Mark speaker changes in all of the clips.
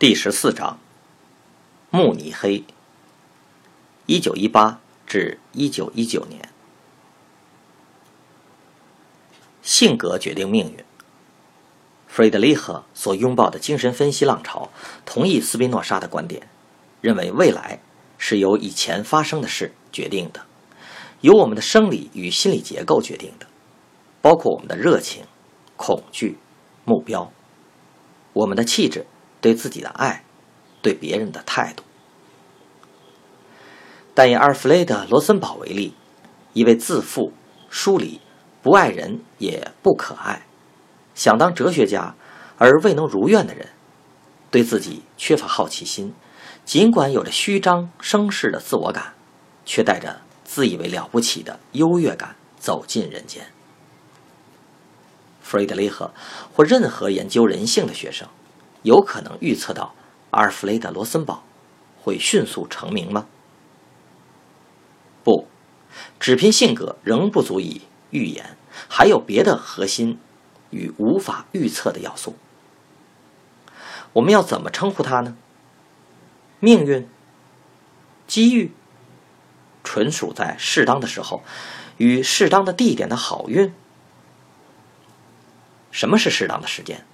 Speaker 1: 第十四章，慕尼黑，一九一八至一九一九年。性格决定命运。弗瑞德里赫所拥抱的精神分析浪潮同意斯宾诺莎的观点，认为未来是由以前发生的事决定的，由我们的生理与心理结构决定的，包括我们的热情、恐惧、目标、我们的气质。对自己的爱，对别人的态度。但以阿尔弗雷德·罗森堡为例，一位自负、疏离、不爱人也不可爱，想当哲学家而未能如愿的人，对自己缺乏好奇心，尽管有着虚张声势的自我感，却带着自以为了不起的优越感走进人间。弗雷德里赫或任何研究人性的学生。有可能预测到阿尔弗雷德·罗森堡会迅速成名吗？不，只凭性格仍不足以预言，还有别的核心与无法预测的要素。我们要怎么称呼他呢？命运、机遇，纯属在适当的时候与适当的地点的好运。什么是适当的时间？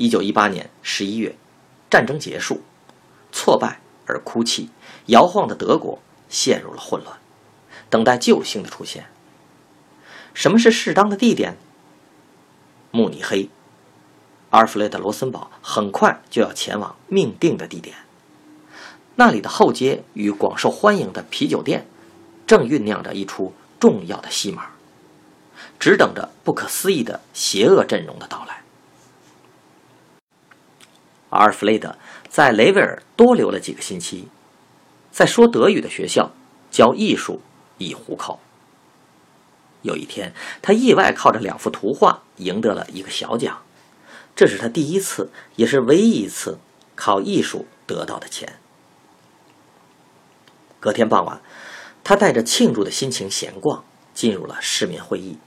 Speaker 1: 一九一八年十一月，战争结束，挫败而哭泣、摇晃的德国陷入了混乱，等待救星的出现。什么是适当的地点？慕尼黑。阿尔弗雷德·罗森堡很快就要前往命定的地点，那里的后街与广受欢迎的啤酒店，正酝酿着一出重要的戏码，只等着不可思议的邪恶阵容的到来。阿尔弗雷德在雷维尔多留了几个星期，在说德语的学校教艺术以糊口。有一天，他意外靠着两幅图画赢得了一个小奖，这是他第一次，也是唯一一次靠艺术得到的钱。隔天傍晚，他带着庆祝的心情闲逛，进入了市民会议。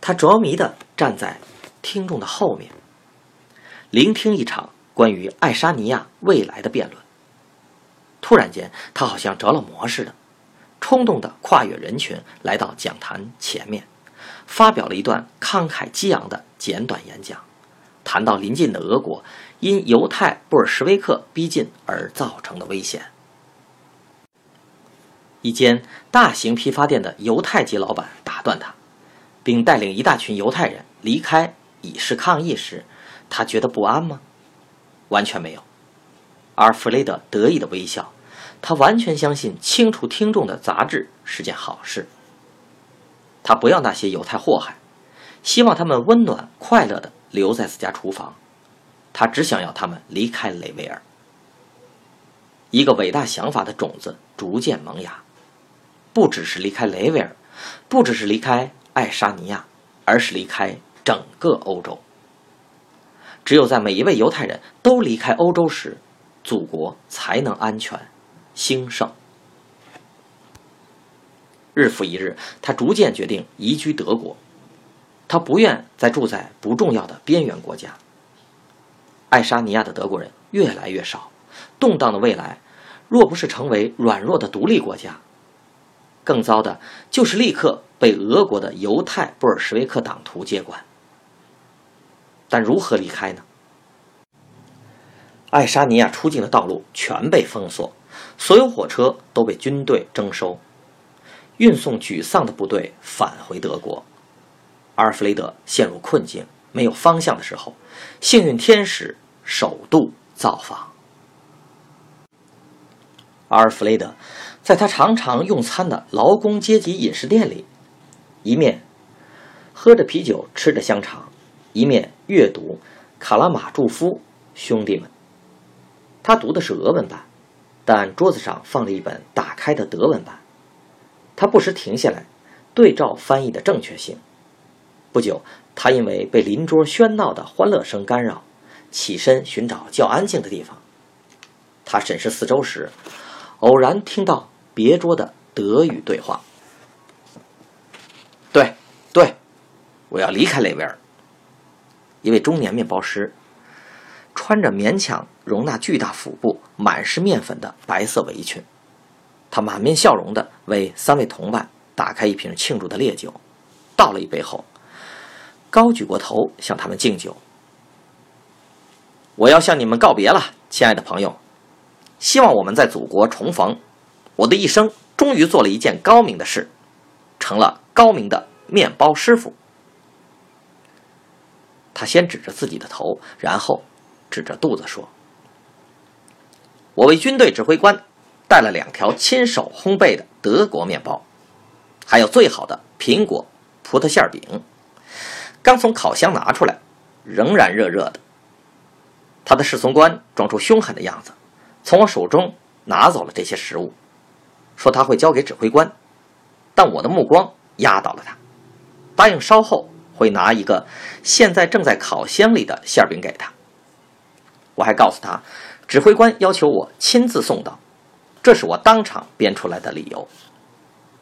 Speaker 1: 他着迷地站在听众的后面，聆听一场。关于爱沙尼亚未来的辩论。突然间，他好像着了魔似的，冲动地跨越人群，来到讲坛前面，发表了一段慷慨激昂的简短演讲，谈到邻近的俄国因犹太布尔什维克逼近而造成的危险。一间大型批发店的犹太籍老板打断他，并带领一大群犹太人离开，以示抗议时，他觉得不安吗？完全没有，而弗雷德得意的微笑。他完全相信清除听众的杂质是件好事。他不要那些犹太祸害，希望他们温暖快乐的留在自家厨房。他只想要他们离开雷维尔。一个伟大想法的种子逐渐萌芽，不只是离开雷维尔，不只是离开爱沙尼亚，而是离开整个欧洲。只有在每一位犹太人都离开欧洲时，祖国才能安全兴盛。日复一日，他逐渐决定移居德国。他不愿再住在不重要的边缘国家。爱沙尼亚的德国人越来越少，动荡的未来，若不是成为软弱的独立国家，更糟的就是立刻被俄国的犹太布尔什维克党徒接管。但如何离开呢？爱沙尼亚出境的道路全被封锁，所有火车都被军队征收，运送沮丧的部队返回德国。阿尔弗雷德陷入困境、没有方向的时候，幸运天使首度造访。阿尔弗雷德在他常常用餐的劳工阶级饮食店里，一面喝着啤酒，吃着香肠，一面阅读《卡拉马祝夫兄弟们》。他读的是俄文版，但桌子上放着一本打开的德文版。他不时停下来，对照翻译的正确性。不久，他因为被邻桌喧闹的欢乐声干扰，起身寻找较安静的地方。他审视四周时，偶然听到别桌的德语对话：“对，对，我要离开雷维尔。”一位中年面包师，穿着勉强容纳巨大腹部、满是面粉的白色围裙。他满面笑容地为三位同伴打开一瓶庆祝的烈酒，倒了一杯后，高举过头向他们敬酒。我要向你们告别了，亲爱的朋友，希望我们在祖国重逢。我的一生终于做了一件高明的事，成了高明的面包师傅。他先指着自己的头，然后指着肚子说：“我为军队指挥官。”带了两条亲手烘焙的德国面包，还有最好的苹果葡萄馅饼，刚从烤箱拿出来，仍然热热的。他的侍从官装出凶狠的样子，从我手中拿走了这些食物，说他会交给指挥官。但我的目光压倒了他，答应稍后会拿一个现在正在烤箱里的馅饼给他。我还告诉他，指挥官要求我亲自送到。这是我当场编出来的理由。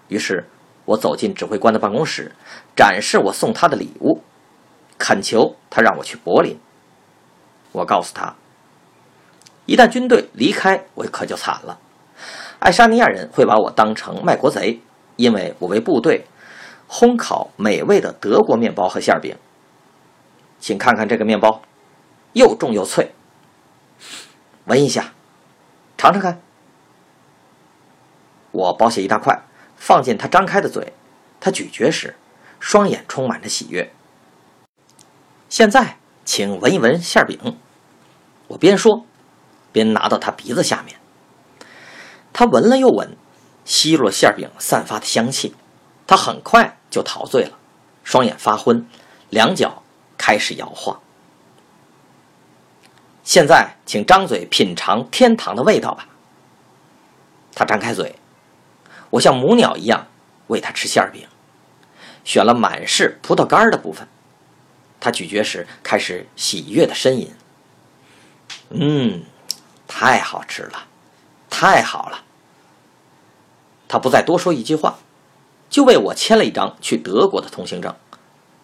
Speaker 1: 于是，我走进指挥官的办公室，展示我送他的礼物，恳求他让我去柏林。我告诉他，一旦军队离开，我可就惨了。爱沙尼亚人会把我当成卖国贼，因为我为部队烘烤美味的德国面包和馅饼。请看看这个面包，又重又脆，闻一下，尝尝看。我剥下一大块，放进他张开的嘴。他咀嚼时，双眼充满着喜悦。现在，请闻一闻馅饼。我边说，边拿到他鼻子下面。他闻了又闻，吸入了馅饼散发的香气。他很快就陶醉了，双眼发昏，两脚开始摇晃。现在，请张嘴品尝天堂的味道吧。他张开嘴。我像母鸟一样喂他吃馅饼，选了满是葡萄干的部分。他咀嚼时开始喜悦的呻吟。嗯，太好吃了，太好了。他不再多说一句话，就为我签了一张去德国的通行证。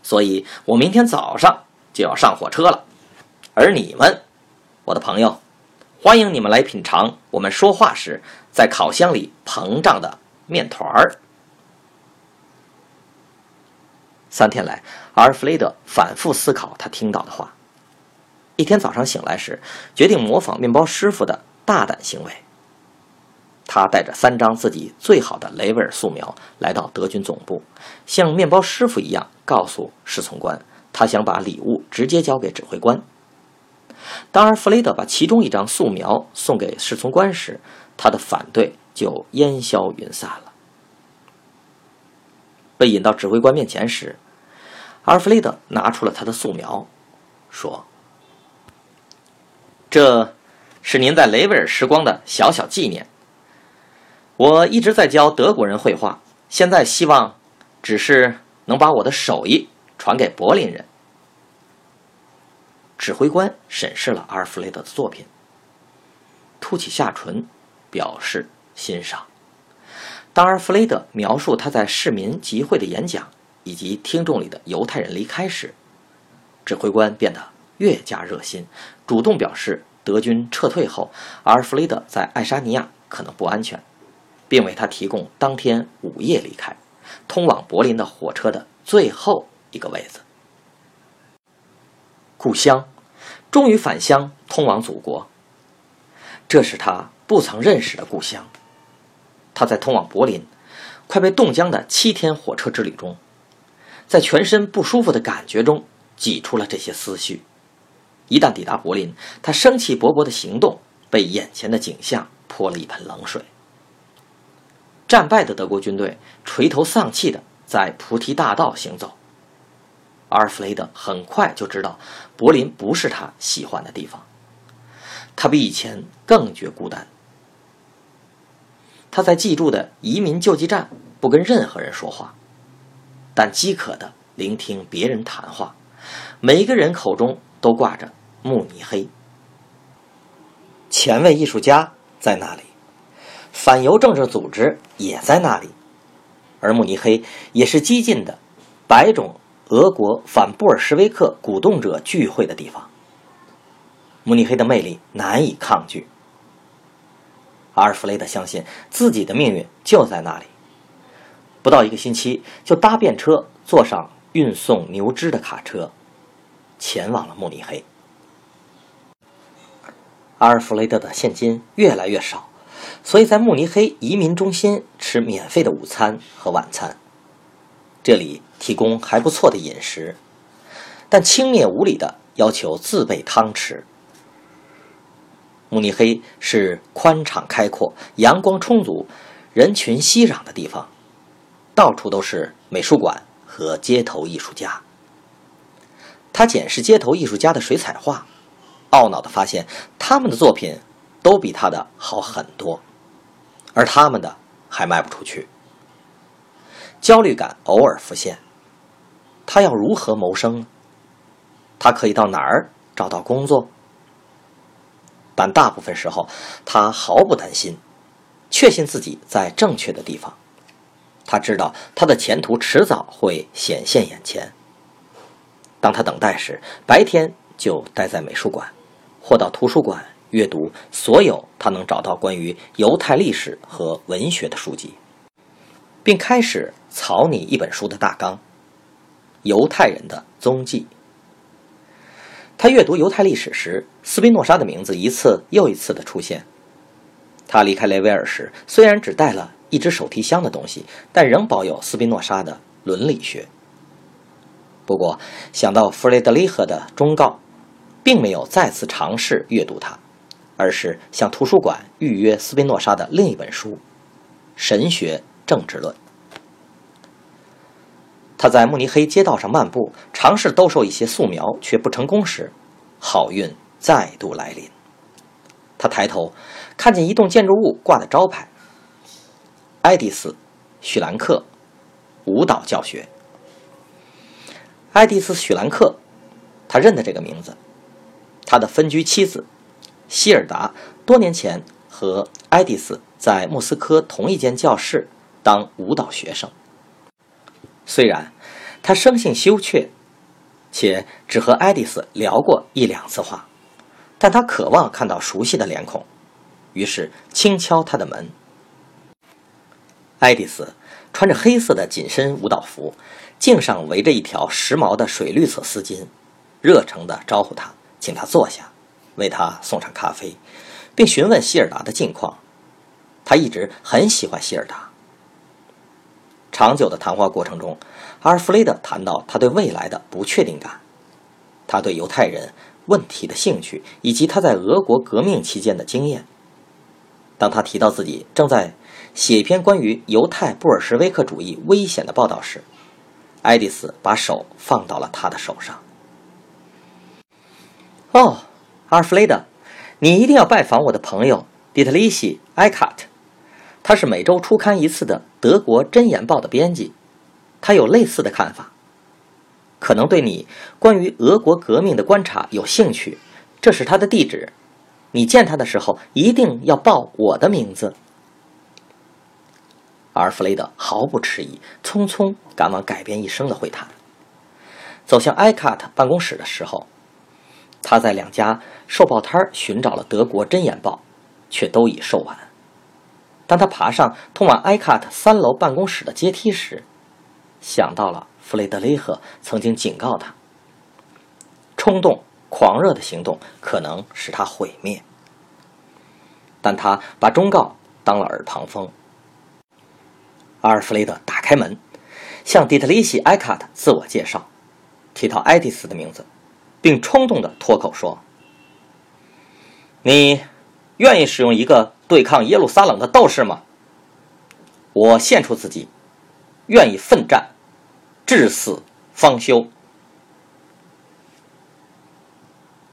Speaker 1: 所以我明天早上就要上火车了。而你们，我的朋友，欢迎你们来品尝我们说话时在烤箱里膨胀的。面团儿。三天来，阿尔弗雷德反复思考他听到的话。一天早上醒来时，决定模仿面包师傅的大胆行为。他带着三张自己最好的雷维尔素描来到德军总部，像面包师傅一样告诉侍从官，他想把礼物直接交给指挥官。当阿弗雷德把其中一张素描送给侍从官时，他的反对。就烟消云散了。被引到指挥官面前时，阿尔弗雷德拿出了他的素描，说：“这是您在雷维尔时光的小小纪念。我一直在教德国人绘画，现在希望只是能把我的手艺传给柏林人。”指挥官审视了阿尔弗雷德的作品，凸起下唇，表示。欣赏。当阿尔弗雷德描述他在市民集会的演讲以及听众里的犹太人离开时，指挥官变得越加热心，主动表示德军撤退后，阿尔弗雷德在爱沙尼亚可能不安全，并为他提供当天午夜离开、通往柏林的火车的最后一个位子。故乡，终于返乡，通往祖国。这是他不曾认识的故乡。他在通往柏林、快被冻僵的七天火车之旅中，在全身不舒服的感觉中挤出了这些思绪。一旦抵达柏林，他生气勃勃的行动被眼前的景象泼了一盆冷水。战败的德国军队垂头丧气的在菩提大道行走。阿尔弗雷德很快就知道，柏林不是他喜欢的地方。他比以前更觉孤单。他在寄住的移民救济站不跟任何人说话，但饥渴的聆听别人谈话。每个人口中都挂着慕尼黑。前卫艺术家在那里，反犹政治组织也在那里，而慕尼黑也是激进的百种俄国反布尔什维克鼓动者聚会的地方。慕尼黑的魅力难以抗拒。阿尔弗雷德相信自己的命运就在那里。不到一个星期，就搭便车，坐上运送牛脂的卡车，前往了慕尼黑。阿尔弗雷德的现金越来越少，所以在慕尼黑移民中心吃免费的午餐和晚餐。这里提供还不错的饮食，但轻蔑无礼的要求自备汤匙。慕尼黑是宽敞开阔、阳光充足、人群熙攘的地方，到处都是美术馆和街头艺术家。他检视街头艺术家的水彩画。懊恼地发现，他们的作品都比他的好很多，而他们的还卖不出去。焦虑感偶尔浮现，他要如何谋生呢？他可以到哪儿找到工作？但大部分时候，他毫不担心，确信自己在正确的地方。他知道他的前途迟早会显现眼前。当他等待时，白天就待在美术馆。或到图书馆阅读所有他能找到关于犹太历史和文学的书籍，并开始草拟一本书的大纲《犹太人的踪迹》。他阅读犹太历史时，斯宾诺莎的名字一次又一次的出现。他离开雷维尔时，虽然只带了一只手提箱的东西，但仍保有斯宾诺莎的伦理学。不过，想到弗雷德里赫的忠告。并没有再次尝试阅读它，而是向图书馆预约斯宾诺莎的另一本书《神学政治论》。他在慕尼黑街道上漫步，尝试兜售一些素描，却不成功时，好运再度来临。他抬头看见一栋建筑物挂的招牌：“爱迪斯·许兰克舞蹈教学。”爱迪斯·许兰克，他认得这个名字。他的分居妻子希尔达多年前和爱迪斯在莫斯科同一间教室当舞蹈学生。虽然他生性羞怯，且只和爱迪斯聊过一两次话，但他渴望看到熟悉的脸孔，于是轻敲他的门。爱迪斯穿着黑色的紧身舞蹈服，颈上围着一条时髦的水绿色丝巾，热诚地招呼他。请他坐下，为他送上咖啡，并询问希尔达的近况。他一直很喜欢希尔达。长久的谈话过程中，阿尔弗雷德谈到他对未来的不确定感，他对犹太人问题的兴趣，以及他在俄国革命期间的经验。当他提到自己正在写一篇关于犹太布尔什维克主义危险的报道时，爱丽丝把手放到了他的手上。哦，阿尔弗雷德，你一定要拜访我的朋友迪特里希·埃卡特，他是每周出刊一次的德国《真言报》的编辑，他有类似的看法，可能对你关于俄国革命的观察有兴趣。这是他的地址，你见他的时候一定要报我的名字。阿尔弗雷德毫不迟疑，匆匆赶往改变一生的会谈，走向埃卡特办公室的时候。他在两家售报摊寻找了德国《真言报》，却都已售完。当他爬上通往埃卡特三楼办公室的阶梯时，想到了弗雷德雷赫曾经警告他：冲动、狂热的行动可能使他毁灭。但他把忠告当了耳旁风。阿尔弗雷德打开门，向迪特里希·埃卡特自我介绍，提到爱迪斯的名字。并冲动的脱口说：“你愿意使用一个对抗耶路撒冷的斗士吗？”我献出自己，愿意奋战，至死方休。